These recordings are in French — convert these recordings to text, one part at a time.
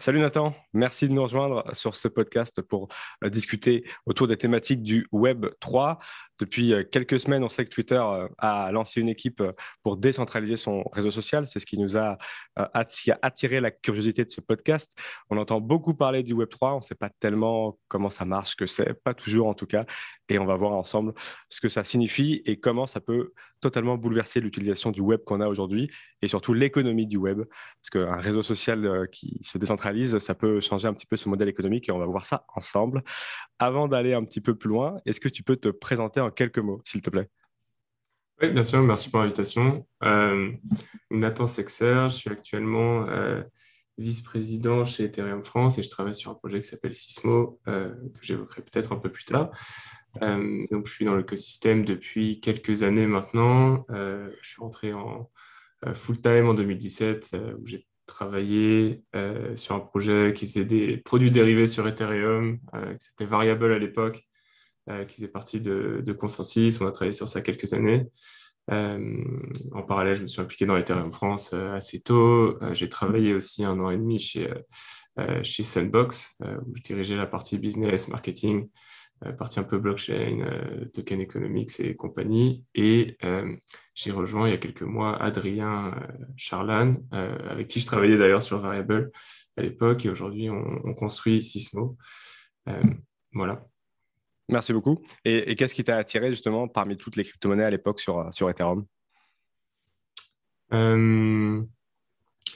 Salut Nathan, merci de nous rejoindre sur ce podcast pour euh, discuter autour des thématiques du Web 3. Depuis euh, quelques semaines, on sait que Twitter euh, a lancé une équipe pour décentraliser son réseau social. C'est ce qui nous a, attiré la curiosité de ce podcast. On entend beaucoup parler du Web 3, on ne sait pas tellement comment ça marche, que c'est, pas toujours en tout cas. Et on va voir ensemble ce que ça signifie et comment ça peut totalement bouleverser l'utilisation du web qu'on a aujourd'hui et surtout l'économie du web. Parce qu'un réseau social qui se décentralise ça peut changer un petit peu ce modèle économique et on va voir ça ensemble. Avant d'aller un petit peu plus loin, est-ce que tu peux te présenter en quelques mots, s'il te plaît? Oui, bien sûr, merci pour l'invitation. Euh, Nathan Sexer, je suis actuellement euh, vice-président chez Ethereum France et je travaille sur un projet qui s'appelle Sismo, euh, que j'évoquerai peut-être un peu plus tard. donc, je suis dans l'écosystème depuis quelques années maintenant. je suis rentré en full-time en 2017 où j'ai travaillé euh, sur un projet qui faisait des produits dérivés sur Ethereum, euh, qui s'appelait Variable à l'époque, euh, qui faisait partie de, de, Consensus. On a travaillé sur ça quelques années. en parallèle, je me suis impliqué dans Ethereum France assez tôt. J'ai travaillé aussi un an et demi chez, chez Sandbox, où je dirigeais la partie business, marketing, partie un peu blockchain, euh, token economics et compagnie. Et euh, j'ai rejoint il y a quelques mois Adrien Charlan, avec qui je travaillais d'ailleurs sur Variable à l'époque. Et aujourd'hui, on, construit Sismo. voilà. Merci beaucoup. Et, qu'est-ce qui t'a attiré justement parmi toutes les crypto-monnaies à l'époque sur, sur Ethereum?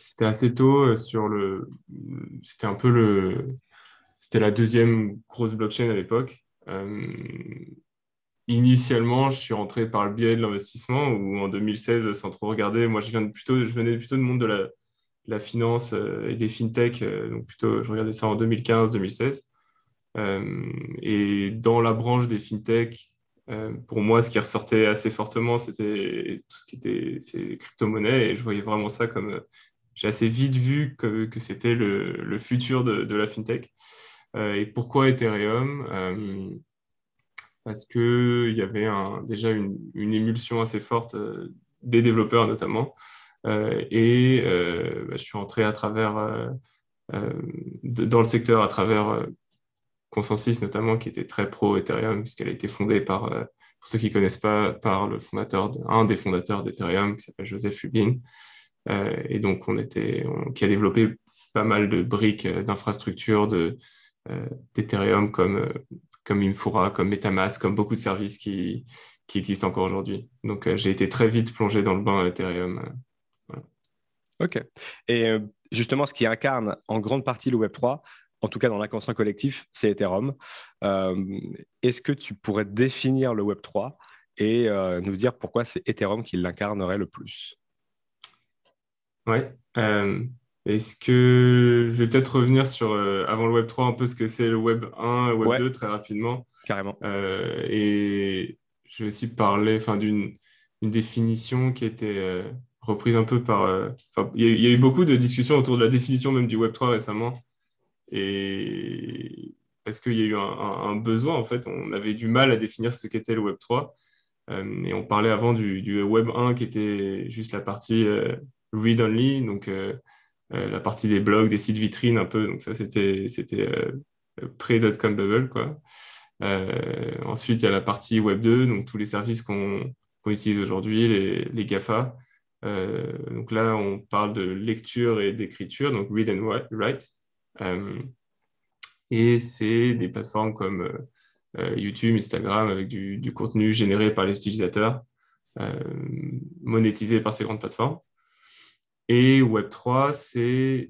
C'était assez tôt sur le. C'était un peu le. C'était la deuxième grosse blockchain à l'époque. Euh, initialement, je suis rentré par le biais de l'investissement ou en 2016, sans trop regarder, moi je, venais plutôt du monde de la, la finance euh, et des fintech, euh, donc plutôt je regardais ça en 2015-2016. et dans la branche des fintech, pour moi, ce qui ressortait assez fortement, c'était tout ce qui était ces crypto-monnaies et je voyais vraiment ça comme. J'ai assez vite vu que, c'était le, futur de la fintech. Euh, et pourquoi Ethereum euh, Parce qu'il y avait déjà une, émulsion assez forte euh, des développeurs notamment. et bah, je suis entré à travers, dans le secteur à travers Consensus notamment, qui était très pro Ethereum, puisqu'elle a été fondée par, pour ceux qui ne connaissent pas, par le fondateur, un des fondateurs d'Ethereum, qui s'appelle Joseph Lubin. et donc, on était, qui a développé pas mal de briques d'infrastructures, de, d'Ethereum comme, euh, comme Infura, comme Metamask, comme beaucoup de services qui, qui existent encore aujourd'hui. Donc, euh, j'ai été très vite plongé dans le bain Ethereum. OK. Et justement, ce qui incarne en grande partie le Web3, en tout cas dans l'inconscient collectif, c'est Ethereum. Est-ce que tu pourrais définir le Web3 et nous dire pourquoi c'est Ethereum qui l'incarnerait le plus? Oui. Est-ce que je vais peut-être revenir sur, euh, avant le Web 3, un peu ce que c'est le Web 1 et Web 2 très rapidement. Carrément. Euh, et je vais aussi parler d'une une définition qui a été euh, reprise un peu par. il y, a eu beaucoup de discussions autour de la définition même du Web 3 récemment. Et parce qu'il y a eu un, besoin, en fait, on avait du mal à définir ce qu'était le Web 3. et on parlait avant du, du, Web 1 qui était juste la partie read-only, donc euh, la partie des blogs, des sites vitrines un peu. Donc ça, c'était c'était euh, pré-dotcom bubble quoi. Euh, ensuite, il y a la partie Web 2, donc tous les services qu'on utilise aujourd'hui, les, les, GAFA. donc là, on parle de lecture et d'écriture, donc read and write. et c'est des plateformes comme YouTube, Instagram, avec du, contenu généré par les utilisateurs, monétisé par ces grandes plateformes. Et Web3, c'est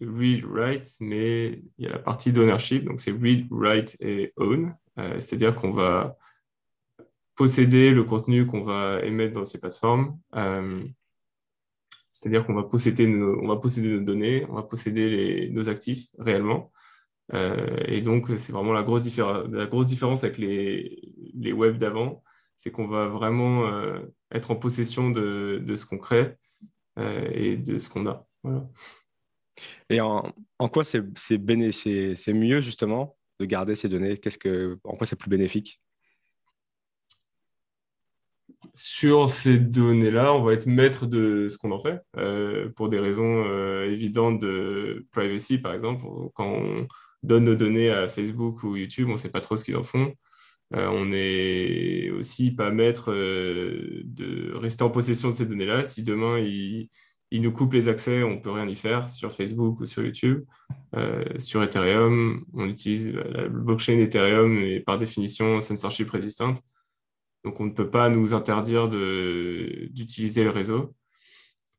read, write, mais il y a la partie d'ownership, donc c'est read, write et own. Euh, c'est-à-dire qu'on va posséder le contenu qu'on va émettre dans ces plateformes. Euh, c'est-à-dire qu'on va posséder nos, va posséder nos données, on va posséder nos actifs réellement. Euh, et donc, c'est vraiment la grosse, la grosse différence avec les, les web d'avant, c'est qu'on va vraiment être en possession de, de ce qu'on crée et de ce qu'on a. Et en, quoi c'est mieux justement de garder ces données? Qu'est-ce que, En quoi c'est plus bénéfique? Sur ces données-là, on va être maître de ce qu'on en fait euh, pour des raisons euh, évidentes de privacy, par exemple. Quand on donne nos données à Facebook ou YouTube, on ne sait pas trop ce qu'ils en font. Euh, on n'est aussi pas maître de rester en possession de ces données-là. Si demain, ils, nous coupent les accès, on ne peut rien y faire sur Facebook ou sur YouTube. sur Ethereum, on utilise la blockchain Ethereum et par définition censorship résistante. Donc, on ne peut pas nous interdire d'utiliser le réseau.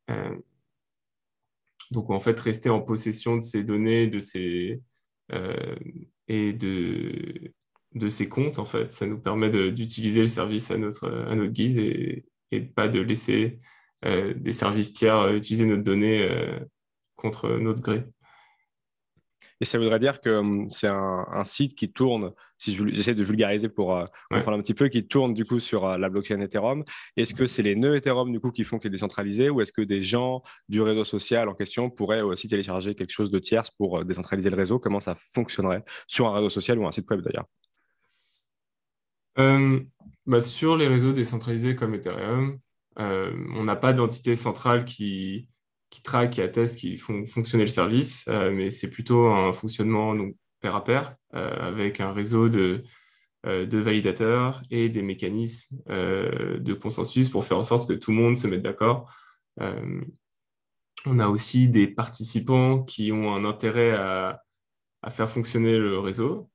Euh, donc, en fait, rester en possession de ces données de ces, euh, et de, de ces comptes, en fait, ça nous permet d'utiliser le service à notre, à notre guise et, et pas de laisser euh, des services tiers utiliser notre donnée contre notre gré. Et ça voudrait dire que hum, c'est un, site qui tourne, si j'essaie de vulgariser pour euh, comprendre un petit peu, qui tourne du coup sur euh, la blockchain Ethereum. Est-ce que c'est les nœuds Ethereum du coup qui font que c'est décentralisé ou est-ce que des gens du réseau social en question pourraient aussi télécharger quelque chose de tierce pour euh, décentraliser le réseau? Comment ça fonctionnerait sur un réseau social ou un site web d'ailleurs? Bah, Sur les réseaux décentralisés comme Ethereum, on n'a pas d'entité centrale qui, traquent, qui attestent, qui font fonctionner le service, euh, mais c'est plutôt un fonctionnement donc, pair à pair euh, avec un réseau de, euh, validateurs et des mécanismes de consensus pour faire en sorte que tout le monde se mette d'accord. on a aussi des participants qui ont un intérêt à faire fonctionner le réseau,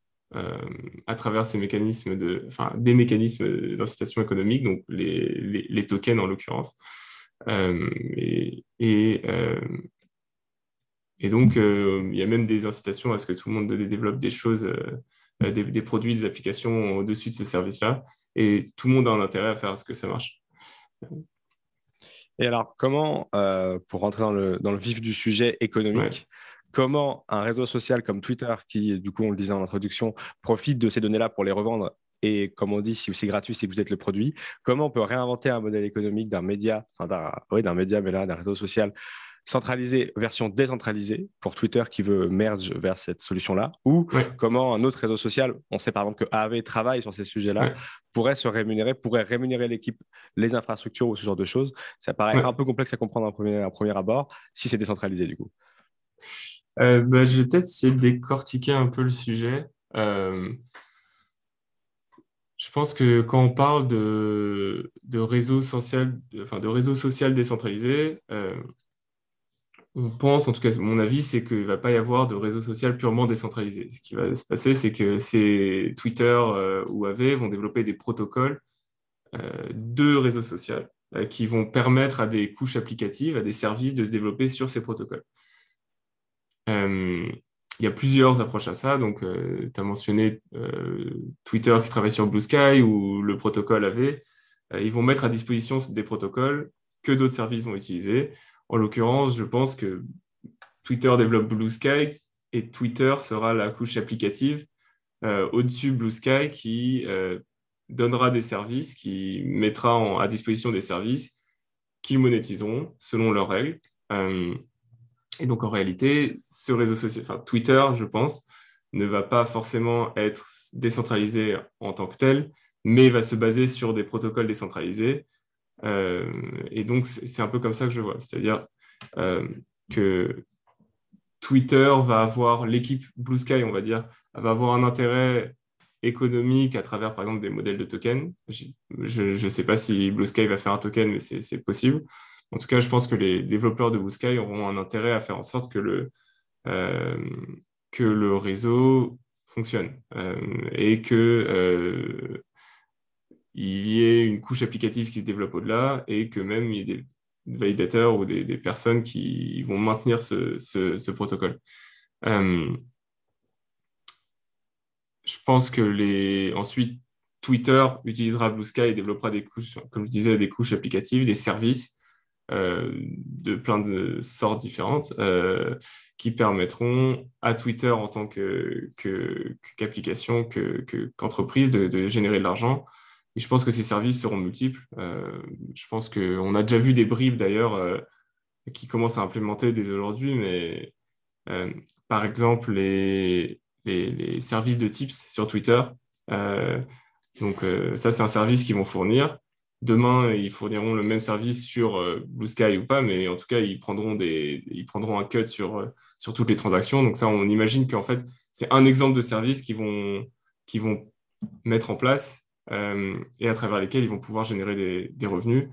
à travers ces mécanismes de, enfin, des mécanismes d'incitation économique, donc les, les, les tokens en l'occurrence. Euh, et, euh, et, donc, euh, il y a même des incitations à ce que tout le monde développe des choses, des, produits, des applications au-dessus de ce service-là. Et tout le monde a un intérêt à faire ce que ça marche. Et alors, comment, pour rentrer dans le, dans le, vif du sujet économique, comment un réseau social comme Twitter, qui, du coup, on le disait en introduction, profite de ces données-là pour les revendre et comme on dit, si c'est gratuit, c'est que vous êtes le produit. Comment on peut réinventer un modèle économique d'un média, enfin oui, d'un média, mais là, d'un réseau social centralisé, version décentralisée pour Twitter qui veut merge vers cette solution-là? Ou comment un autre réseau social, on sait par exemple que AV travaille sur ces sujets-là, pourrait se rémunérer, pourrait rémunérer l'équipe, les infrastructures ou ce genre de choses? Ça paraît un peu complexe à comprendre à un premier, premier abord si c'est décentralisé du coup. Euh, bah, je vais peut-être essayer de décortiquer un peu le sujet. Euh, je pense que quand on parle de, réseau social, enfin de réseau social décentralisé, euh, on pense, en tout cas, mon avis, c'est qu'il ne va pas y avoir de réseau social purement décentralisé. Ce qui va se passer, c'est que ces Twitter ou AV vont développer des protocoles de réseau social qui vont permettre à des couches applicatives, à des services de se développer sur ces protocoles il y a plusieurs approches à ça. Donc, euh, tu as mentionné euh, Twitter qui travaille sur Blue Sky ou le protocole AV. Euh, ils vont mettre à disposition des protocoles que d'autres services vont utiliser. En l'occurrence, je pense que Twitter développe Blue Sky et Twitter sera la couche applicative au-dessus Blue Sky qui donnera des services, qui mettra à disposition des services qu'ils monétiseront selon leurs règles. Et donc, en réalité, ce réseau social, Twitter, je pense, ne va pas forcément être décentralisé en tant que tel, mais va se baser sur des protocoles décentralisés. Euh, et donc, c'est un peu comme ça que je vois. C'est-à-dire euh, que Twitter va avoir, l'équipe Blue Sky, on va dire, va avoir un intérêt économique à travers, par exemple, des modèles de tokens. Je ne sais pas si Blue Sky va faire un token, mais c'est possible. En tout cas, je pense que les développeurs de Sky auront un intérêt à faire en sorte que le, euh, que le réseau fonctionne euh, et que euh, il y ait une couche applicative qui se développe au-delà et que même il y ait des validateurs ou des, personnes qui vont maintenir ce, protocole. je pense que les... ensuite, Twitter utilisera Blue Sky et développera des couches, comme je disais, des couches applicatives, des services euh, de plein de sortes différentes euh, qui permettront à Twitter en tant qu'application, que, qu'entreprise de, générer de l'argent. Et je pense que ces services seront multiples. Euh, je pense qu'on a déjà vu des bribes d'ailleurs qui commencent à implémenter dès aujourd'hui, mais par exemple les, les, services de tips sur Twitter. donc ça, c'est un service qu'ils vont fournir demain, ils fourniront le même service sur Blue Sky ou pas, mais en tout cas, ils prendront, des, ils prendront un cut sur, sur toutes les transactions. Donc ça, on imagine qu'en fait, c'est un exemple de service qu'ils vont, vont mettre en place et à travers lesquels ils vont pouvoir générer des, des revenus.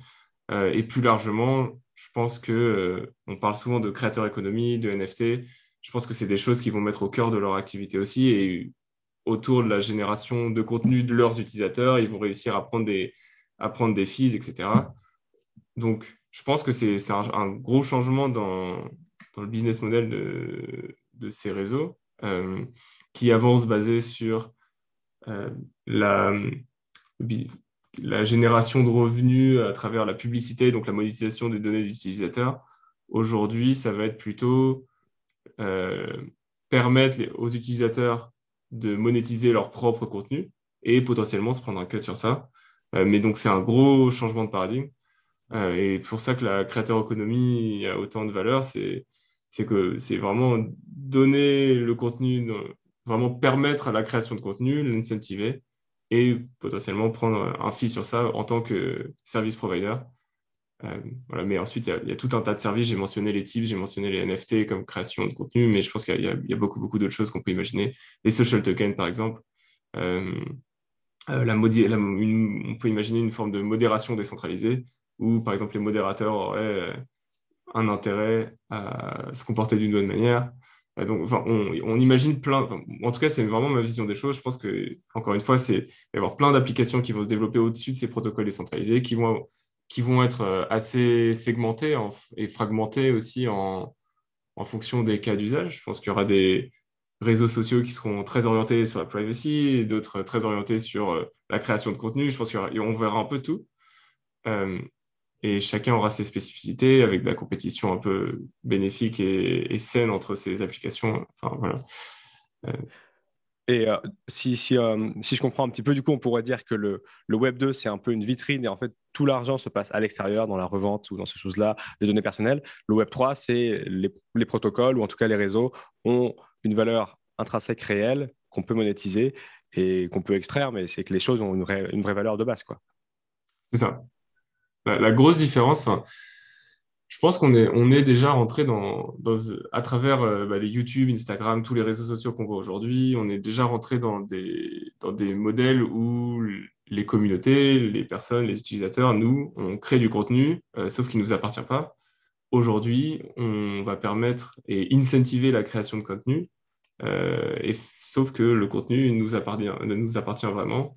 et plus largement, je pense que parle souvent de créateur économie, de NFT. Je pense que c'est des choses qui vont mettre au cœur de leur activité aussi. Et autour de la génération de contenu de leurs utilisateurs, ils vont réussir à prendre des, à prendre des fees, etc. Donc, je pense que c'est un, gros changement dans, dans, le business model de, de ces réseaux euh, qui avancent basé sur euh, la, la génération de revenus à travers la publicité, donc la monétisation des données des utilisateurs. Aujourd'hui, ça va être plutôt euh, permettre aux utilisateurs de monétiser leur propre contenu et potentiellement se prendre un cut sur ça. Euh, mais donc, c'est un gros changement de paradigme. Euh, et pour ça que la créateur économie a autant de valeur, c'est que c'est vraiment donner le contenu, vraiment permettre à la création de contenu, l'incentiver et potentiellement prendre un fee sur ça en tant que service provider. Euh, voilà, mais ensuite, il y, a, tout un tas de services. J'ai mentionné les tips, j'ai mentionné les NFT comme création de contenu, mais je pense qu'il y, a beaucoup, beaucoup d'autres choses qu'on peut imaginer. Les social tokens, par exemple. Euh, on peut imaginer une forme de modération décentralisée où, par exemple, les modérateurs auraient un intérêt à se comporter d'une bonne manière. Donc, enfin, on, imagine plein. en tout cas, c'est vraiment ma vision des choses. Je pense que, encore une fois, c'est y avoir plein d'applications qui vont se développer au-dessus de ces protocoles décentralisés, qui vont qui vont être euh, assez segmentés et fragmentés aussi en fonction des cas d'usage. Je pense qu'il y aura des réseaux sociaux qui seront très orientés sur la privacy, d'autres très orientés sur euh, la création de contenu. Je pense qu'on verra un peu tout. Euh, et chacun aura ses spécificités avec de la compétition un peu bénéfique et, saine entre ces applications. Enfin, voilà. Et si, si, je comprends un petit peu, du coup, on pourrait dire que le Web 2, c'est un peu une vitrine et en fait, tout l'argent se passe à l'extérieur, dans la revente ou dans ces choses-là, des données personnelles. Le Web 3, c'est les, protocoles ou en tout cas les réseaux ont une valeur intrinsèque réelle qu'on peut monétiser et qu'on peut extraire, mais c'est que les choses ont une, vraie, valeur de base. C'est ça. La, grosse différence, je pense qu'on est, on est déjà rentré dans, à travers euh, bah, les YouTube, Instagram, tous les réseaux sociaux qu'on voit aujourd'hui, on est déjà rentré dans des, dans des modèles où les communautés, les personnes, les utilisateurs, nous, on crée du contenu, euh, sauf qu'il ne nous appartient pas. Aujourd'hui, on va permettre et incentiver la création de contenu, euh, et, sauf que le contenu nous appartient, nous appartient vraiment.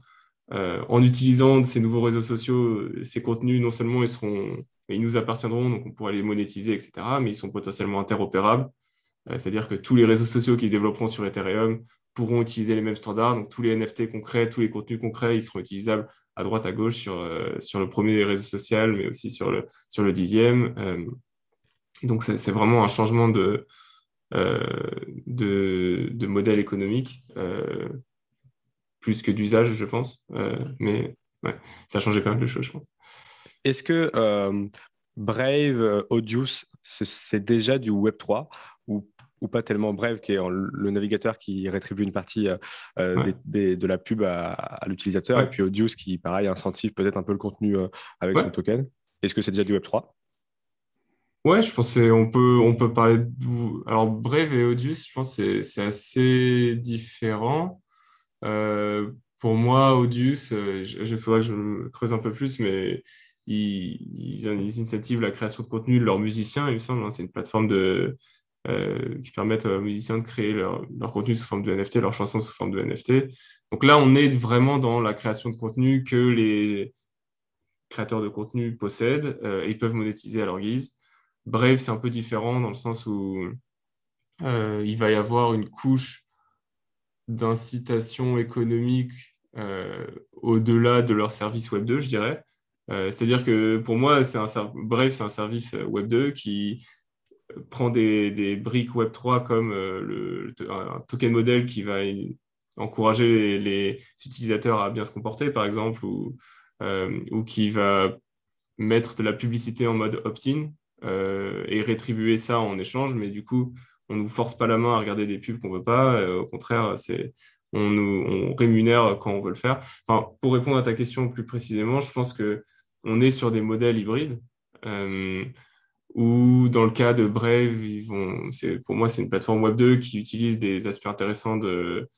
Euh, en utilisant ces nouveaux réseaux sociaux, ces contenus, non seulement ils, seront, ils nous appartiendront, donc on pourra les monétiser, etc., mais ils sont potentiellement interopérables. C'est-à-dire que tous les réseaux sociaux qui se développeront sur Ethereum pourront utiliser les mêmes standards. Donc, tous les NFT concrets, tous les contenus concrets, ils seront utilisables à droite, à gauche sur, euh, sur le premier réseau social, mais aussi sur le, sur le dixième. Euh, donc, c'est vraiment un changement de, euh, de, de, modèle économique, plus que d'usage, je pense. mais ouais, ça a changé pas mal de choses, je pense. Est-ce que Brave, Audius, c'est déjà du Web3 ou ou pas tellement Brave, qui est le navigateur qui rétribue une partie euh, euh, de la pub à, l'utilisateur, et puis Audius qui, pareil, incentive peut-être un peu le contenu euh, avec son token. Est-ce que c'est déjà du Web3 Ouais, je pense qu'on peut, on peut parler de... Alors, Brave et Audius, je pense que c'est assez différent. pour moi, Audius, il faudrait que je creuse un peu plus, mais ils, ils, ils incentivent la création de contenu de leurs musiciens, il me semble. Hein. c'est une plateforme de, euh, qui permettent aux musiciens de créer leur, leur, contenu sous forme de NFT, leurs chansons sous forme de NFT. Donc là, on est vraiment dans la création de contenu que les créateurs de contenu possèdent euh, et ils peuvent monétiser à leur guise. Brave, c'est un peu différent dans le sens où euh, il va y avoir une couche d'incitation économique au-delà de leur service Web 2, je dirais. C'est-à-dire que pour moi, c'est un, c'est un service Web 2 qui prend des, briques Web3 comme euh, le, un token modèle qui va encourager les, utilisateurs à bien se comporter, par exemple, ou, euh, qui va mettre de la publicité en mode opt-in euh, et rétribuer ça en échange, mais du coup, on ne nous force pas la main à regarder des pubs qu'on ne veut pas. au contraire, on nous rémunère quand on veut le faire. Enfin, pour répondre à ta question plus précisément, je pense que on est sur des modèles hybrides. ou dans le cas de Brave, pour moi, c'est une plateforme Web 2 qui utilise des aspects intéressants de,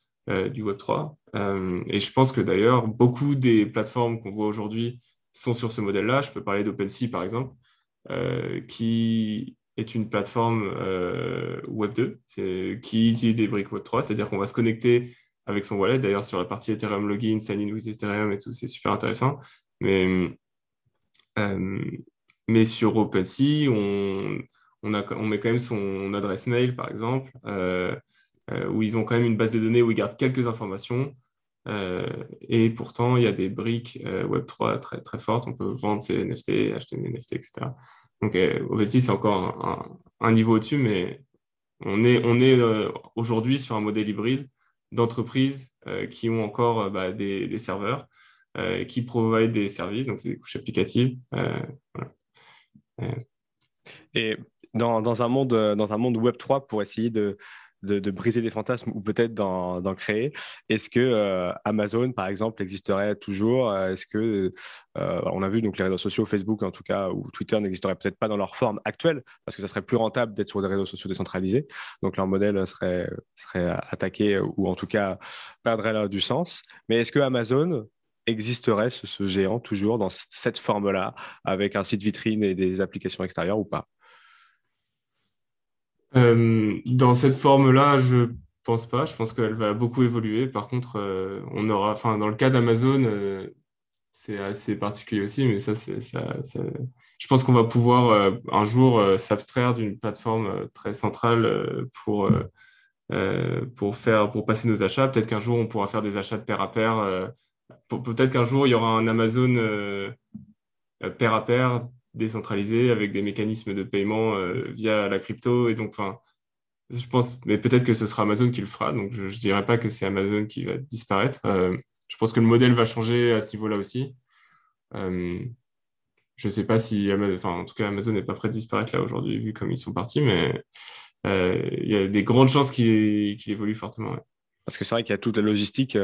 du Web 3. et je pense que d'ailleurs, beaucoup des plateformes qu'on voit aujourd'hui sont sur ce modèle-là. Je peux parler d'OpenSea, par exemple, qui est une plateforme euh, Web 2 qui utilise des briques Web 3, c'est-à-dire qu'on va se connecter avec son wallet. D'ailleurs, sur la partie Ethereum login, sign in with Ethereum et tout, c'est super intéressant. Mais, euh, mais sur OpenSea, on, on, met quand même son adresse mail, par exemple, euh, où ils ont quand même une base de données où ils gardent quelques informations. et pourtant, il y a des briques Web3 très, très fortes. On peut vendre ses NFT, acheter des NFT, etc. Donc, euh, c'est encore un, niveau au-dessus, mais on est, on est euh, aujourd'hui sur un modèle hybride d'entreprises euh, qui ont encore euh, bah, des, serveurs, qui provident des services, donc c'est des couches applicatives. Et dans, dans, un monde, dans un monde Web3, pour essayer de, de, briser des fantasmes ou peut-être d'en créer. Est-ce que euh, Amazon, par exemple, existerait toujours? Est-ce que euh, on a vu donc les réseaux sociaux, Facebook en tout cas, ou Twitter n'existeraient peut-être pas dans leur forme actuelle parce que ça serait plus rentable d'être sur des réseaux sociaux décentralisés. Donc leur modèle serait, serait attaqué ou en tout cas perdrait du sens. Mais est-ce que Amazon existerait ce géant toujours dans cette forme-là avec un site vitrine et des applications extérieures ou pas? Euh, dans cette forme-là, je pense pas. Je pense qu'elle va beaucoup évoluer. Par contre, euh, on aura, enfin, dans le cas d'Amazon, euh, c'est assez particulier aussi, mais ça, c'est, ça, je pense qu'on va pouvoir un jour s'abstraire d'une plateforme très centrale pour, pour, faire, pour passer nos achats. Peut-être qu'un jour, on pourra faire des achats de pair à pair. peut-être qu'un jour, il y aura un Amazon pair à pair décentralisé avec des mécanismes de paiement euh, via la crypto. Et donc, enfin, je pense, mais peut-être que ce sera Amazon qui le fera. Donc, je ne dirais pas que c'est Amazon qui va disparaître. Euh, je pense que le modèle va changer à ce niveau-là aussi. Euh, je ne sais pas si, enfin, en tout cas, Amazon n'est pas prêt de disparaître là aujourd'hui, vu comme ils sont partis, mais il y a des grandes chances qu'il évolue fortement. Parce que c'est vrai qu'il y a toute la logistique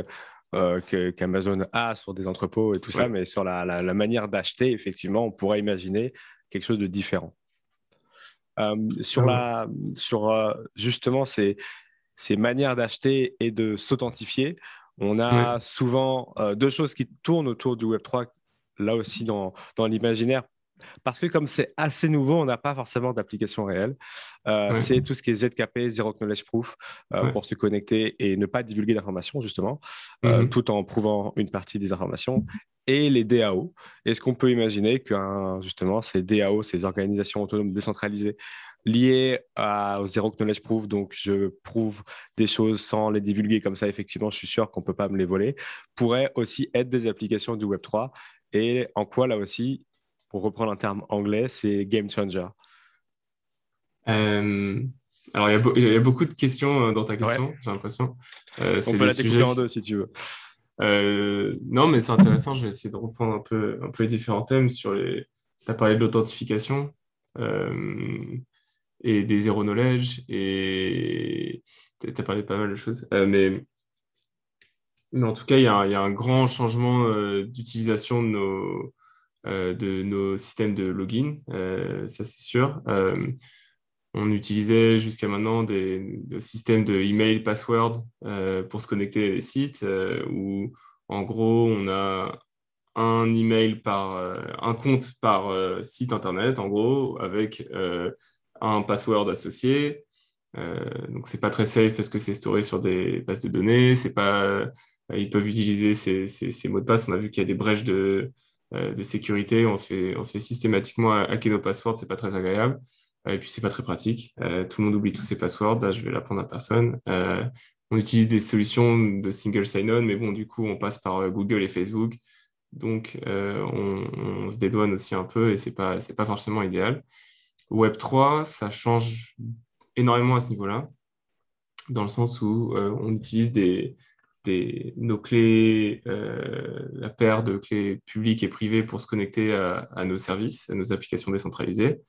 euh, qu'Amazon a sur des entrepôts et tout ça, mais sur la, manière d'acheter, effectivement, on pourrait imaginer quelque chose de différent. Euh, sur, la, sur euh, justement ces, ces manières d'acheter et de s'authentifier, on a souvent deux choses qui tournent autour du Web3, là aussi dans, dans l'imaginaire parce que comme c'est assez nouveau, on n'a pas forcément d'application réelle. Euh, c'est tout ce qui est ZKP, Zero Knowledge Proof, euh, pour se connecter et ne pas divulguer d'informations, justement, euh, mhm. tout en prouvant une partie des informations. Et les DAO. Est-ce qu'on peut imaginer que justement ces DAO, ces organisations autonomes décentralisées, liées au Zero Knowledge Proof, donc je prouve des choses sans les divulguer comme ça, effectivement, je suis sûr qu'on ne peut pas me les voler, pourraient aussi être des applications du Web3 et en quoi là aussi pour reprendre un terme anglais, c'est game changer euh, Alors, il y, a beaucoup de questions euh, dans ta question, j'ai l'impression. Euh, On peut la découper en deux si tu veux. non, mais c'est intéressant. Je vais essayer de reprendre un peu, un peu les différents thèmes sur les. Tu as parlé de l'authentification et des zéro knowledge et tu as parlé de pas mal de choses. mais, mais en tout cas, il y, a, y a un grand changement d'utilisation de nos, de nos systèmes de login, euh, ça c'est sûr. Euh, on utilisait jusqu'à maintenant des, systèmes de email, password pour se connecter à des sites où en gros on a un email par un compte par site internet en gros avec un password associé. donc c'est pas très safe parce que c'est storé sur des bases de données. C'est pas ils peuvent utiliser ces, mots de passe. On a vu qu'il y a des brèches de, euh, de sécurité. On se fait, on se fait systématiquement hacker nos passwords, c'est pas très agréable. Euh, et puis, c'est pas très pratique. Euh, tout le monde oublie tous ses passwords. Là, je vais l'apprendre à personne. on utilise des solutions de single sign-on, mais bon, du coup, on passe par Google et Facebook. Donc, on, se dédouane aussi un peu et c'est pas, pas forcément idéal. Web3, ça change énormément à ce niveau-là, dans le sens où on utilise des, nos clés, euh, la paire de clés publiques et privées pour se connecter à, nos services, à nos applications décentralisées.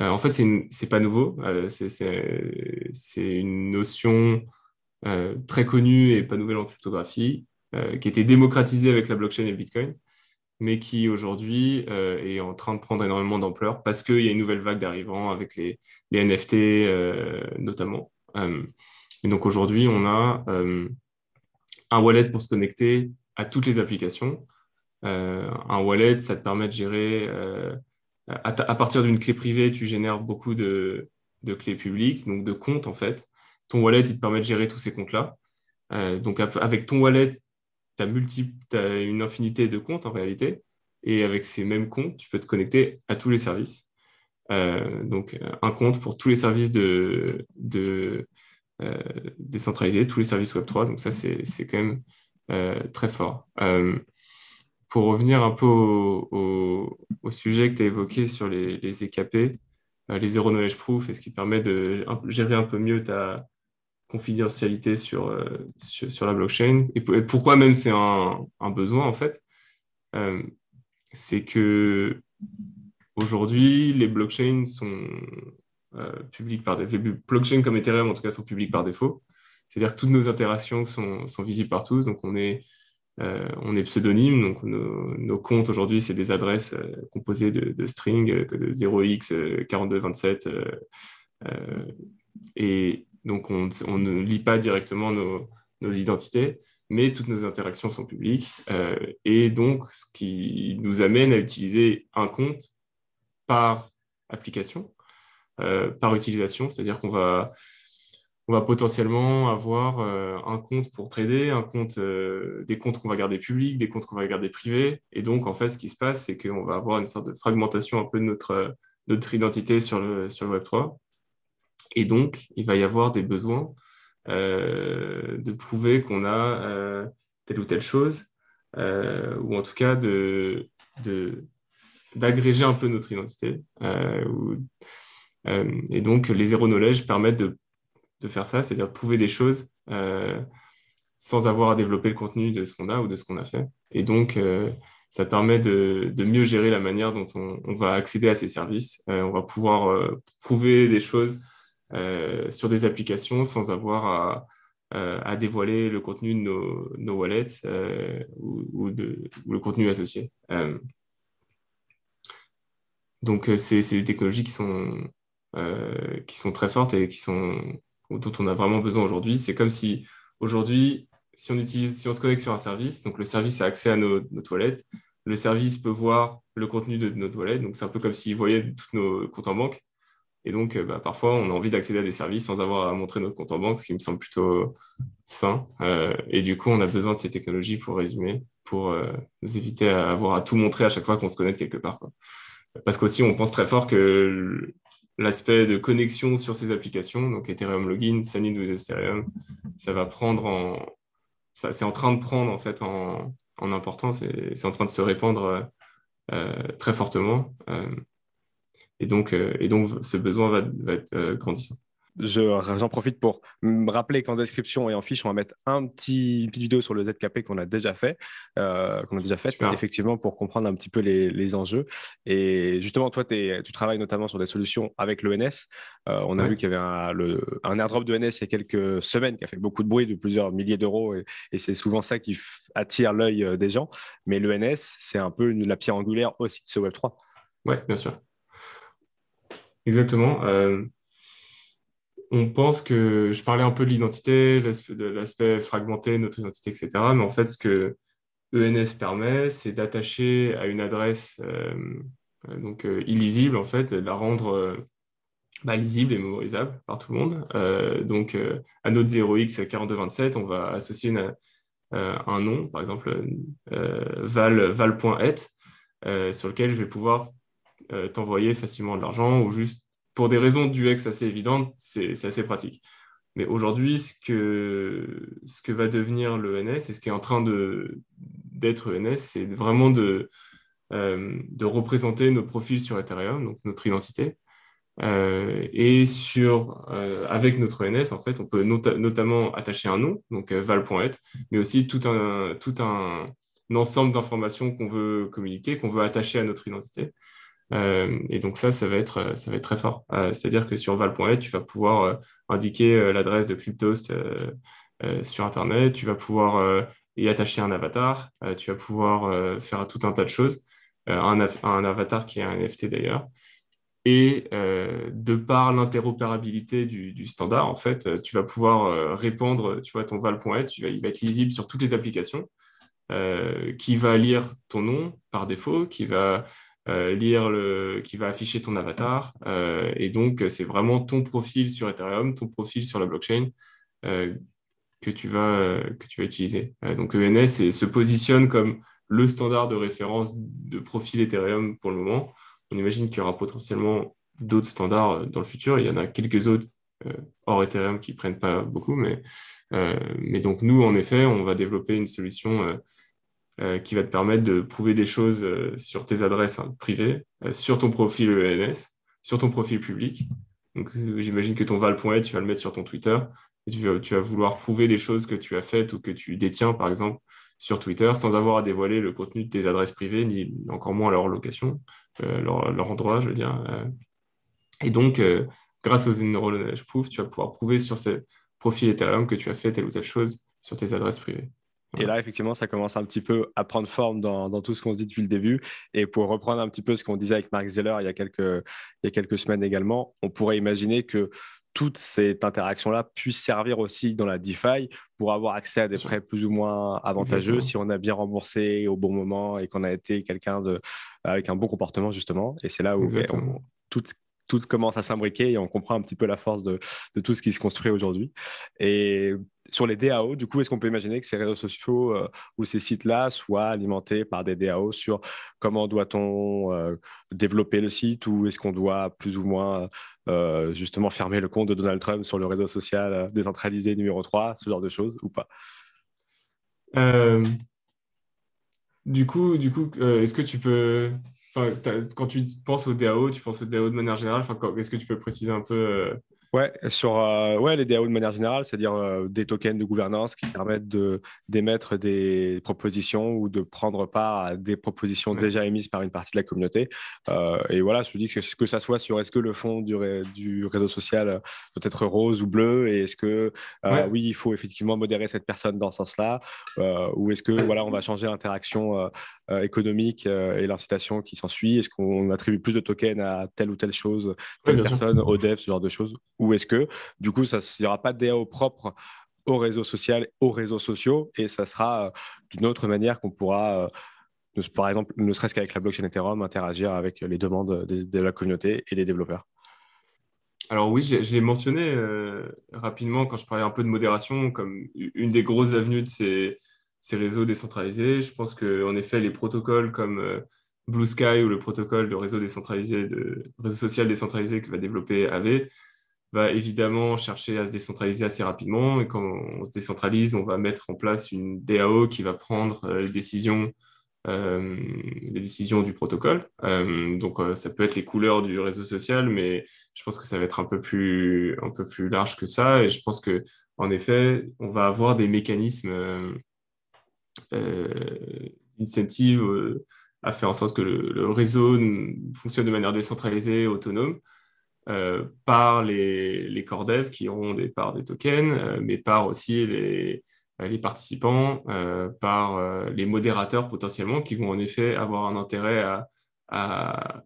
Euh, en fait, ce n'est pas nouveau. Euh, c'est une notion très connue et pas nouvelle en cryptographie, qui a été démocratisée avec la blockchain et le Bitcoin. mais qui aujourd'hui est en train de prendre énormément d'ampleur parce qu'il y a une nouvelle vague d'arrivants avec les, les NFT notamment. et donc aujourd'hui, on a un wallet pour se connecter à toutes les applications. un wallet, ça te permet de gérer à, partir d'une clé privée, tu génères beaucoup de, clés publiques, donc de comptes en fait. Ton wallet, il te permet de gérer tous ces comptes-là. Euh, donc avec ton wallet, tu as, une infinité de comptes en réalité. Et avec ces mêmes comptes, tu peux te connecter à tous les services. Euh, donc un compte pour tous les services de euh, décentralisés, tous les services Web3. Donc ça, c'est quand même très fort pour revenir un peu au, sujet que tu as évoqué sur les, les EKP, euh, les Zero Knowledge Proof, et ce qui permet de gérer un peu mieux ta confidentialité sur, euh, sur, la blockchain, et, pourquoi même c'est un, besoin en fait, euh, c'est que aujourd'hui, les blockchains sont publiques par défaut. Les blockchains comme Ethereum, en tout cas, sont publiques par défaut. C'est-à-dire que toutes nos interactions sont, sont visibles par tous, donc on est euh, on est pseudonyme, donc nos, comptes aujourd'hui, c'est des adresses euh, composées de, strings euh, de 0x 4227. et donc, on, ne lit pas directement nos, identités, mais toutes nos interactions sont publiques. et donc, ce qui nous amène à utiliser un compte par application, par utilisation, c'est-à-dire qu'on va on va potentiellement avoir euh, un compte pour trader, un compte, euh, des comptes qu'on va garder publics, des comptes qu'on va garder privés. Et donc, en fait, ce qui se passe, c'est qu'on va avoir une sorte de fragmentation un peu de notre, notre identité sur le, sur le Web3. Et donc, il va y avoir des besoins euh, de prouver qu'on a telle ou telle chose, ou en tout cas de, d'agréger un peu notre identité. Et donc, les zéro knowledge permettent de faire ça, c'est-à-dire de prouver des choses euh, sans avoir à développer le contenu de ce qu'on a ou de ce qu'on a fait. Et donc, euh, ça permet de, mieux gérer la manière dont on, va accéder à ces services. Euh, on va pouvoir prouver des choses sur des applications sans avoir à, dévoiler le contenu de nos, wallets ou, le contenu associé. donc, c'est des technologies qui sont, qui sont très fortes et qui sont dont on a vraiment besoin aujourd'hui. C'est comme si aujourd'hui, si on utilise, si on se connecte sur un service, donc le service a accès à nos, toilettes, le service peut voir le contenu de nos toilettes, donc c'est un peu comme s'il voyait tous nos comptes en banque. Et donc, euh, bah, parfois, on a envie d'accéder à des services sans avoir à montrer notre compte en banque, ce qui me semble plutôt sain. Euh, et du coup, on a besoin de ces technologies pour résumer, pour euh, nous éviter à avoir à tout montrer à chaque fois qu'on se connecte quelque part. Parce qu'aussi, on pense très fort que l'aspect de connexion sur ces applications, donc Ethereum Login, Sanid with Ethereum, ça va prendre en, c'est en train de prendre en fait en, importance et c'est en train de se répandre euh, très fortement. Euh, et donc, euh, et donc, ce besoin va, va être grandissant j'en profite pour me rappeler qu'en description et en fiche, on va mettre un petit, une petite vidéo sur le ZKP qu'on a déjà fait, euh, qu'on a déjà fait, effectivement, pour comprendre un petit peu les, les enjeux. Et justement, toi, tu travailles notamment sur des solutions avec l'ENS. Euh, on a vu qu'il y avait un, le, un airdrop de NS il y a quelques semaines qui a fait beaucoup de bruit, de plusieurs milliers d'euros, et, et c'est souvent ça qui attire l'œil euh, des gens. Mais l'ENS, c'est un peu une, la pierre angulaire aussi de ce Web3. Oui, bien sûr. Exactement. Euh, on pense que je parlais un peu de l'identité, de l'aspect fragmenté notre identité, etc. Mais en fait, ce que ENS permet, c'est d'attacher à une adresse euh, euh, donc euh, illisible, en fait, de la rendre bah, lisible et mémorisable par tout le monde. donc, à notre 0x 4227, on va associer un nom, par exemple val, val.et, sur lequel je vais pouvoir t'envoyer facilement de l'argent ou juste pour des raisons d'UX assez évidentes, c'est assez pratique. Mais aujourd'hui, ce que, ce que va devenir l'ENS et ce qui est en train d'être ENS, c'est vraiment de, euh, de représenter nos profils sur Ethereum, donc notre identité. Euh, et sur, euh, avec notre ENS, en fait, on peut notamment attacher un nom, donc val.et, mais aussi tout un, tout un ensemble d'informations qu'on veut communiquer, qu'on veut attacher à notre identité. Euh, et donc ça, ça va être, ça va être très fort. Euh, c'est-à-dire que sur val.net, tu vas pouvoir euh, indiquer l'adresse de Cryptost sur Internet, tu vas pouvoir y attacher un avatar. tu vas pouvoir faire tout un tas de choses. Un, avatar qui est un NFT d'ailleurs. Et de par l'interopérabilité du, standard, en fait, tu vas pouvoir répondre, tu vois, ton val.net, il va être lisible sur toutes les applications, qui va lire ton nom par défaut, qui va euh, lire le, qui va afficher ton avatar. Euh, et donc, c'est vraiment ton profil sur Ethereum, ton profil sur la blockchain euh, que, tu vas, que tu vas utiliser. donc, ENS se positionne comme le standard de référence de profil Ethereum pour le moment. On imagine qu'il y aura potentiellement d'autres standards dans le futur. Il y en a quelques autres hors Ethereum qui prennent pas beaucoup, mais, mais donc nous, en effet, on va développer une solution euh, qui va te permettre de prouver des choses euh, sur tes adresses hein, privées, euh, sur ton profil ENS, sur ton profil public. Donc, j'imagine que ton val.net, tu vas le mettre sur ton Twitter tu vas, vouloir prouver des choses que tu as faites ou que tu détiens, par exemple, sur Twitter, sans avoir à dévoiler le contenu de tes adresses privées, ni encore moins leur location, leur, endroit, je veux dire. Et donc, grâce aux Knowledge Proof, tu vas pouvoir prouver sur ces profils Ethereum que tu as fait telle ou telle chose sur tes adresses privées. Et là, effectivement, ça commence un petit peu à prendre forme dans, tout ce qu'on se dit depuis le début. Et pour reprendre un petit peu ce qu'on disait avec Mark Zeller il y, a quelques, il y a quelques semaines également, on pourrait imaginer que toute cette interaction-là puisse servir aussi dans la DeFi pour avoir accès à des prêts plus ou moins avantageux si on a bien remboursé au bon moment et qu'on a été quelqu'un avec un bon comportement justement. Et c'est là où tout, tout commence à s'imbriquer et on comprend un petit peu la force de, de tout ce qui se construit aujourd'hui. Et sur les DAO, du coup, est-ce qu'on peut imaginer que ces réseaux sociaux euh, ou ces sites-là soient alimentés par des DAO sur comment doit-on euh, développer le site ou est-ce qu'on doit plus ou moins euh, justement fermer le compte de Donald Trump sur le réseau social décentralisé numéro 3, ce genre de choses ou pas? Du coup, du coup est-ce que tu peux... quand tu penses aux DAO, tu penses aux DAO de manière générale. Est-ce que tu peux préciser un peu Ouais, sur euh, ouais, les DAO de manière générale, c'est-à-dire euh, des tokens de gouvernance qui permettent de, d'émettre des propositions ou de prendre part à des propositions déjà émises par une partie de la communauté. Euh, et voilà, je me dis que, que ça soit sur est-ce que le fond du, du réseau social doit être rose ou bleu? Et est-ce que oui, il faut effectivement modérer cette personne dans ce sens-là? Ou est-ce que voilà, on va changer l'interaction économique et l'incitation qui s'ensuit. Est-ce qu'on attribue plus de tokens à telle ou telle chose, telle personne, au dev, ce genre de choses ou est-ce que, du coup, il n'y aura pas de DAO propre au réseau social, aux réseaux sociaux, et ça sera euh, d'une autre manière qu'on pourra, euh, par exemple, ne serait-ce qu'avec la blockchain Ethereum, interagir avec les demandes de, la communauté et des développeurs. Alors oui, je, l'ai mentionné euh, rapidement quand je parlais un peu de modération comme une des grosses avenues de ces, réseaux décentralisés. Je pense qu'en effet, les protocoles comme Blue Sky ou le protocole de réseau décentralisé, de réseau social décentralisé que va développer AV, va évidemment chercher à se décentraliser assez rapidement. Et quand on se décentralise, on va mettre en place une DAO qui va prendre euh, les décisions, euh, les décisions du protocole. Euh, donc, ça peut être les couleurs du réseau social, mais je pense que ça va être un peu plus, un peu plus large que ça. Et je pense que, en effet, on va avoir des mécanismes incentives à faire en sorte que le, réseau fonctionne de manière décentralisée, autonome. Euh, par les, les core devs qui auront des parts des tokens, euh, mais par aussi les, euh, les participants, par les modérateurs potentiellement qui vont en effet avoir un intérêt à,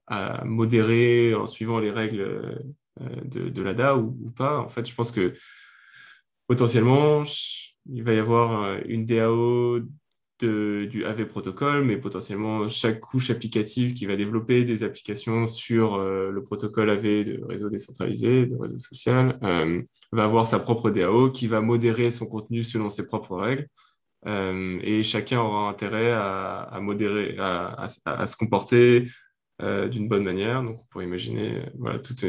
à, modérer en suivant les règles de, de l'ADA ou, pas. En fait, je pense que potentiellement, il va y avoir une DAO du AV protocole, mais potentiellement chaque couche applicative qui va développer des applications sur euh, le protocole AV de réseau décentralisé, de réseau social, euh, va avoir sa propre DAO qui va modérer son contenu selon ses propres règles. Euh, et chacun aura intérêt à, modérer, à, se comporter d'une bonne manière. Donc, on pourrait imaginer voilà, toute,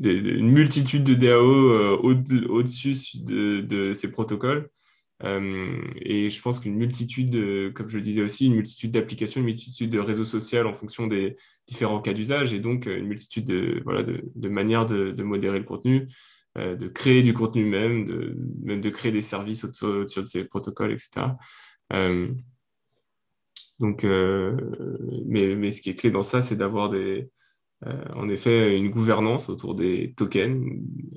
une multitude de DAO au-dessus de, de, ces protocoles euh, et je pense qu'une multitude, comme je le disais aussi, une multitude d'applications, une multitude de réseaux sociaux en fonction des différents cas d'usage et donc euh, une multitude de, voilà, de, manières de, modérer le contenu, euh, de créer du contenu même, de, même de créer des services autour, de ces protocoles, etc. Euh, donc, euh, mais, mais ce qui est clé dans ça, c'est d'avoir des, en effet une gouvernance autour des tokens,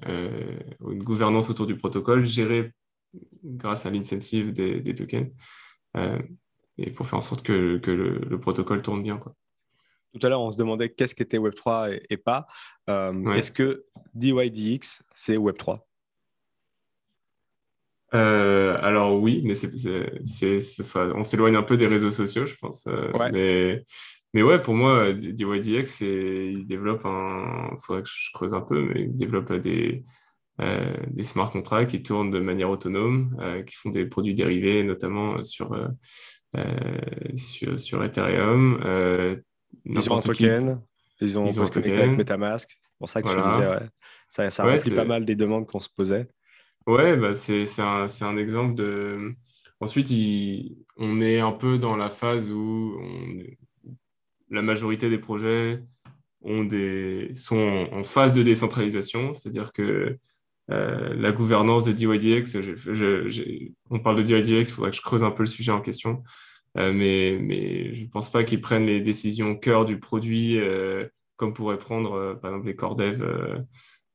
une gouvernance autour du protocole gérée grâce à l'incentive des, tokens et pour faire en sorte que, le, protocole tourne bien. Quoi. Tout à l'heure, on se demandait qu'est-ce qu'était Web3 et, pas. Est-ce que DYDX, c'est Web3 alors oui, mais c'est, on s'éloigne un peu des réseaux sociaux, je pense. mais, mais ouais, pour moi, DYDX, il développe un. Il faudrait que je creuse un peu, mais il développe des, euh, des smart contracts qui tournent de manière autonome, euh, qui font des produits dérivés, notamment sur, euh, sur, sur, Ethereum. ils ont un token, ils ont, ils ont un avec MetaMask. pour ça que je disais, ouais. ça, ça remplit pas mal des demandes qu'on se posait. Ouais, bah c'est un, un, exemple de. Ensuite, on est un peu dans la phase où on, la majorité des projets ont des, sont en, phase de décentralisation, c'est-à-dire que euh, la gouvernance de DYDX, on parle de DYDX, il faudrait que je creuse un peu le sujet en question, euh, mais, je ne pense pas qu'ils prennent les décisions au cœur du produit euh, comme pourraient prendre par exemple les core dev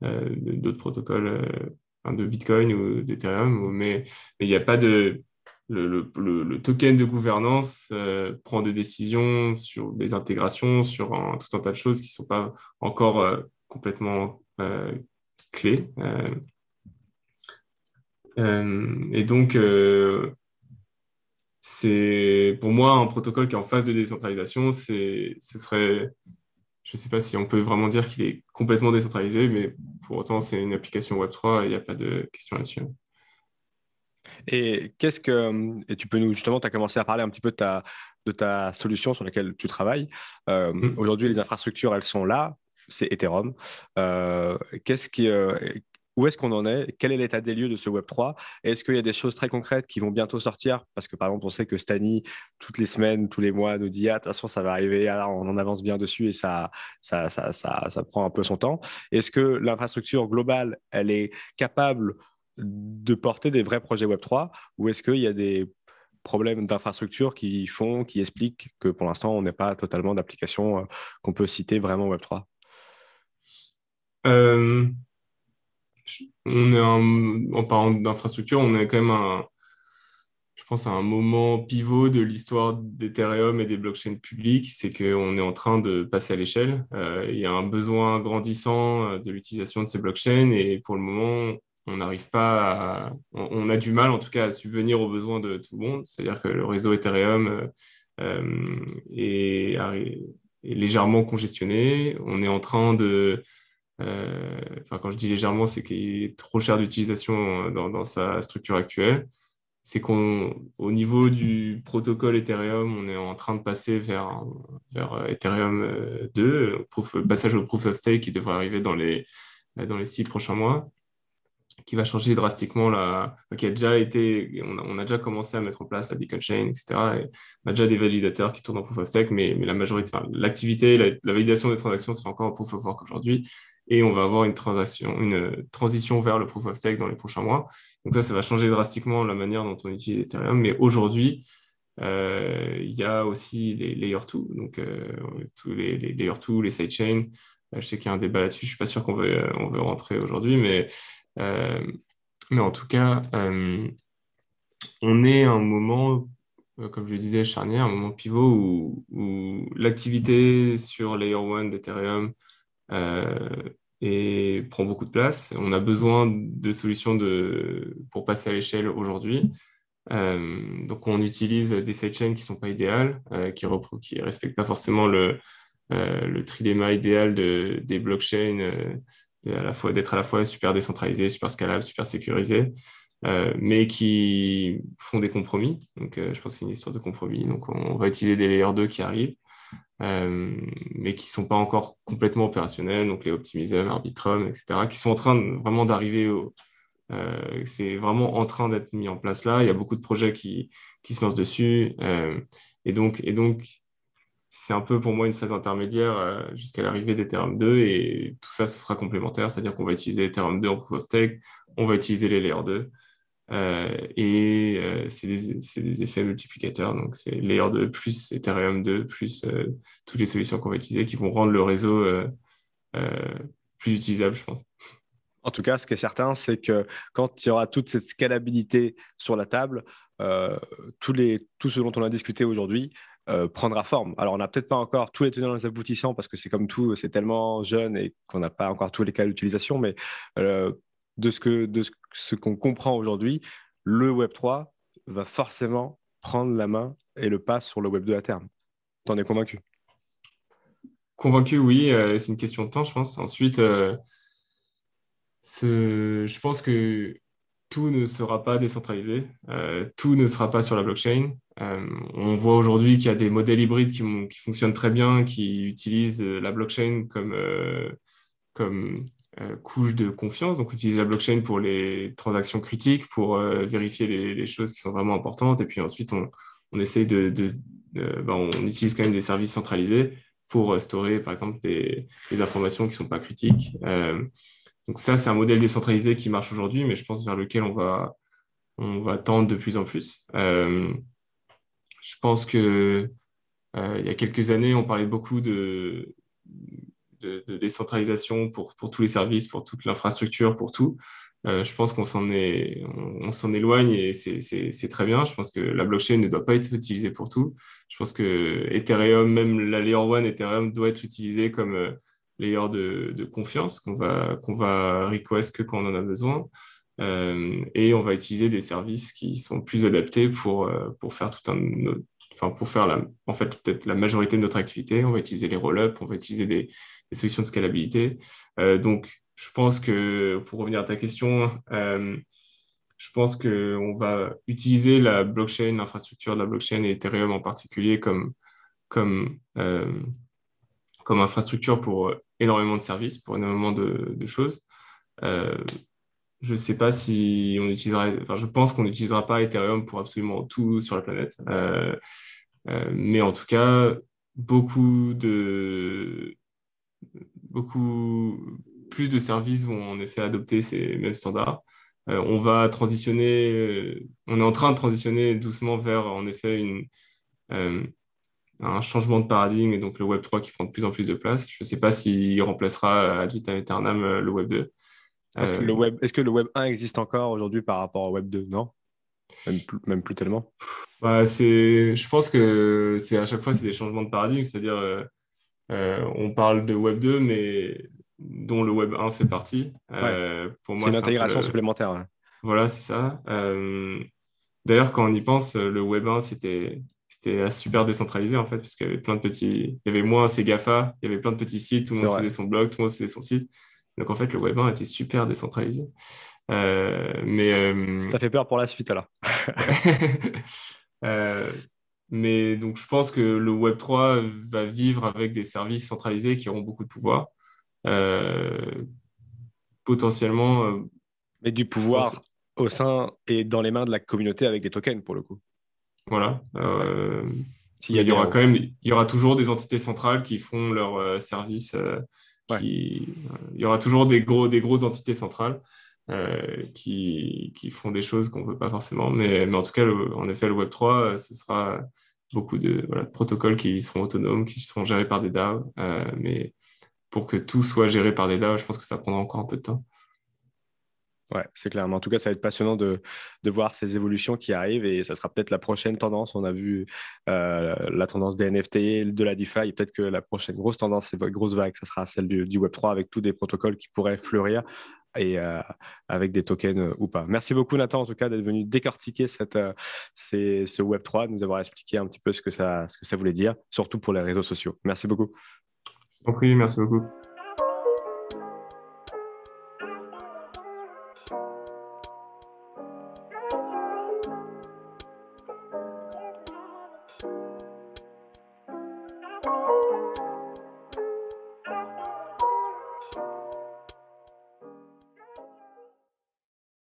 d'autres protocoles de Bitcoin ou d'Ethereum, mais il n'y a pas de le, token de gouvernance prend des décisions sur des intégrations, sur tout un tas de choses qui ne sont pas encore complètement clés. et donc, c'est pour moi un protocole qui est en phase de décentralisation. Ce serait, je ne sais pas si on peut vraiment dire qu'il est complètement décentralisé, mais pour autant, c'est une application Web3 il n'y a pas de question là-dessus. Et qu'est-ce que et tu peux nous justement, tu as commencé à parler un petit peu de ta, de ta solution sur laquelle tu travailles. Euh, mm. Aujourd'hui, les infrastructures, elles sont là. C'est Ethereum. Euh, qu'est-ce qui, euh, où est-ce qu'on en est? Quel est l'état des lieux de ce Web 3 Est-ce qu'il y a des choses très concrètes qui vont bientôt sortir? Parce que par exemple, on sait que Stani, toutes les semaines, tous les mois, nous dit ah, de toute façon, ça va arriver, alors on en avance bien dessus et ça, ça, ça, ça, ça prend un peu son temps. Est-ce que l'infrastructure globale, elle est capable de porter des vrais projets Web3 ou est-ce qu'il y a des problèmes d'infrastructure qui font, qui expliquent que pour l'instant, on n'est pas totalement d'application euh, qu'on peut citer vraiment Web3 euh, on est en parlant d'infrastructure, on est quand même un, je pense à un moment pivot de l'histoire d'Ethereum et des blockchains publiques, c'est qu'on est en train de passer à l'échelle. Euh, il y a un besoin grandissant de l'utilisation de ces blockchains et pour le moment, on n'arrive pas à, on, a du mal en tout cas à subvenir aux besoins de tout le monde. C'est-à-dire que le réseau Ethereum euh, euh, est, légèrement congestionné. On est en train de, euh, enfin quand je dis légèrement, c'est qu'il est trop cher d'utilisation dans, sa structure actuelle. C'est qu'au niveau du protocole Ethereum, on est en train de passer vers, vers Ethereum 2, passage au proof of stake qui devrait arriver dans les, dans les six prochains mois qui va changer drastiquement, la, qui a déjà été, on a, déjà commencé à mettre en place la beacon chain, etc. Et on a déjà des validateurs qui tournent en proof of stake, mais, mais la majorité, l'activité, la, validation des transactions se fait encore en proof of work aujourd'hui. Et on va avoir une, transaction, une transition vers le proof of stake dans les prochains mois. Donc ça, ça va changer drastiquement la manière dont on utilise Ethereum. Mais aujourd'hui, euh, il y a aussi les layer 2, donc euh, les, les, layer 2, les sidechains. Euh, je sais qu'il y a un débat là-dessus, je ne suis pas sûr qu'on veut, on veut rentrer aujourd'hui, mais mais en tout cas, euh, on est à un moment, euh, comme je le disais, charnière, un moment pivot où, l'activité sur Layer 1 d'Ethereum et prend beaucoup de place. On a besoin de solutions pour passer à l'échelle aujourd'hui. donc, on utilise des sidechains qui ne sont pas idéales, qui ne respectent pas forcément le, trilemma idéal de, des blockchains d'être à la fois super décentralisé, super scalable, super sécurisé, euh, mais qui font des compromis. Donc, euh, je pense que c'est une histoire de compromis. Donc, on va utiliser des layers 2 qui arrivent, euh, mais qui ne sont pas encore complètement opérationnels. Donc, les Optimism, Arbitrum, etc., qui sont en train vraiment d'arriver au. c'est vraiment en train d'être mis en place là. Il y a beaucoup de projets qui, se lancent dessus. et donc c'est un peu pour moi une phase intermédiaire euh, jusqu'à l'arrivée d'Ethereum 2 et tout ça, ce sera complémentaire, c'est-à-dire qu'on va utiliser Ethereum 2 en proof of stake, on va utiliser les Layer 2 euh, et euh, c'est des, effets multiplicateurs, donc c'est Layer 2 plus Ethereum 2 plus toutes les solutions qu'on va utiliser qui vont rendre le réseau plus utilisable, je pense. En tout cas, ce qui est certain, c'est que quand il y aura toute cette scalabilité sur la table, euh, tout ce dont on a discuté aujourd'hui euh, prendra forme. Alors, on n'a peut-être pas encore tous les tenants et les aboutissants parce que c'est comme tout, c'est tellement jeune et qu'on n'a pas encore tous les cas d'utilisation, mais euh, de ce que de ce qu'on comprend aujourd'hui, le Web 3 va forcément prendre la main et le pas sur le Web 2 à terme. T'en es convaincu? Convaincu, oui. c'est une question de temps, je pense. Ensuite, je pense que tout ne sera pas décentralisé, euh, tout ne sera pas sur la blockchain. Euh, on voit aujourd'hui qu'il y a des modèles hybrides qui, fonctionnent très bien, qui utilisent la blockchain comme, euh, couche de confiance. Donc, on utilise la blockchain pour les transactions critiques, pour vérifier les, choses qui sont vraiment importantes. Et puis ensuite, on, de, ben, on utilise quand même des services centralisés pour storer, par exemple, des, des informations qui ne sont pas critiques. Donc ça, c'est un modèle décentralisé qui marche aujourd'hui, mais je pense vers lequel on va, on va tendre de plus en plus. Euh, je pense que euh, il y a quelques années, on parlait beaucoup de, décentralisation pour, tous les services, pour toute l'infrastructure, pour tout. Euh, je pense qu'on s'en éloigne et c'est très bien. Je pense que la blockchain ne doit pas être utilisée pour tout. Je pense que Ethereum, même la Layer 1 Ethereum doit être utilisée comme layer de, de confiance qu'on va, qu'on va request que quand on en a besoin. Euh, et on va utiliser des services qui sont plus adaptés pour, euh, pour faire tout un enfin pour faire la, en fait peut-être la majorité de notre activité. On va utiliser les roll-up, on va utiliser des, solutions de scalabilité. Euh, donc, je pense que pour revenir à ta question, je pense qu'on va utiliser la blockchain, l'infrastructure de la blockchain et Ethereum en particulier comme, comme, comme infrastructure pour énormément de services, pour énormément de, choses. Je ne sais pas si on utilisera, enfin, je pense qu'on n'utilisera pas Ethereum pour absolument tout sur la planète. Euh, euh, mais en tout cas, beaucoup de, beaucoup plus de services vont en effet adopter ces mêmes standards. on va transitionner, on est en train de transitionner doucement vers en effet un changement de paradigme et donc le Web 3 qui prend de plus en plus de place. Je ne sais pas s'il remplacera ad vitam aeternam euh, le Web 2. Est-ce que, le euh, web, est-ce que le Web 1 existe encore aujourd'hui par rapport au Web 2 Non? Même plus, tellement? Bah, c'est, Je pense que c'est à chaque fois c'est des changements de paradigme, c'est-à-dire euh, on parle de Web 2, mais dont le Web 1 fait partie. pour moi, c'est une intégration supplémentaire. Voilà, c'est ça. D'ailleurs, quand on y pense, le Web 1, c'était c'était super décentralisé en fait, parce qu'il y avait plein de petits, il y avait moins ces GAFA, il y avait plein de petits sites, tout le monde faisait son blog, tout le monde faisait son site. Donc en fait, le Web 1 était super décentralisé. Euh, mais, euh, Ça fait peur pour la suite alors. Euh, mais donc je pense que le Web 3 va vivre avec des services centralisés qui auront beaucoup de pouvoir. potentiellement. mais du pouvoir au sein et dans les mains de la communauté avec des tokens pour le coup. Voilà. Euh, il y, aura quand même, il y aura toujours des entités centrales qui font leur euh, Euh, il y aura toujours des gros, des grosses entités centrales qui, qui, font des choses qu'on ne veut pas forcément. Mais, mais en tout cas, en effet, le Web 3, ce sera beaucoup de, protocoles qui seront autonomes, qui seront gérés par des DAO. mais pour que tout soit géré par des DAO, je pense que ça prendra encore un peu de temps. Ouais, c'est clair. en tout cas, ça va être passionnant de, voir ces évolutions qui arrivent et ça sera peut-être la prochaine tendance. On a vu euh, la tendance des NFT, de la DeFi et peut-être que la prochaine grosse tendance, c'est grosse vague, ça sera celle du, Web3 avec tous des protocoles qui pourraient fleurir et euh, avec des tokens euh, ou pas. Merci beaucoup Nathan en tout cas d'être venu décortiquer ce Web3, de nous avoir expliqué un petit peu ce que, ça, ce voulait dire, surtout pour les réseaux sociaux. Merci beaucoup. Oui, merci beaucoup.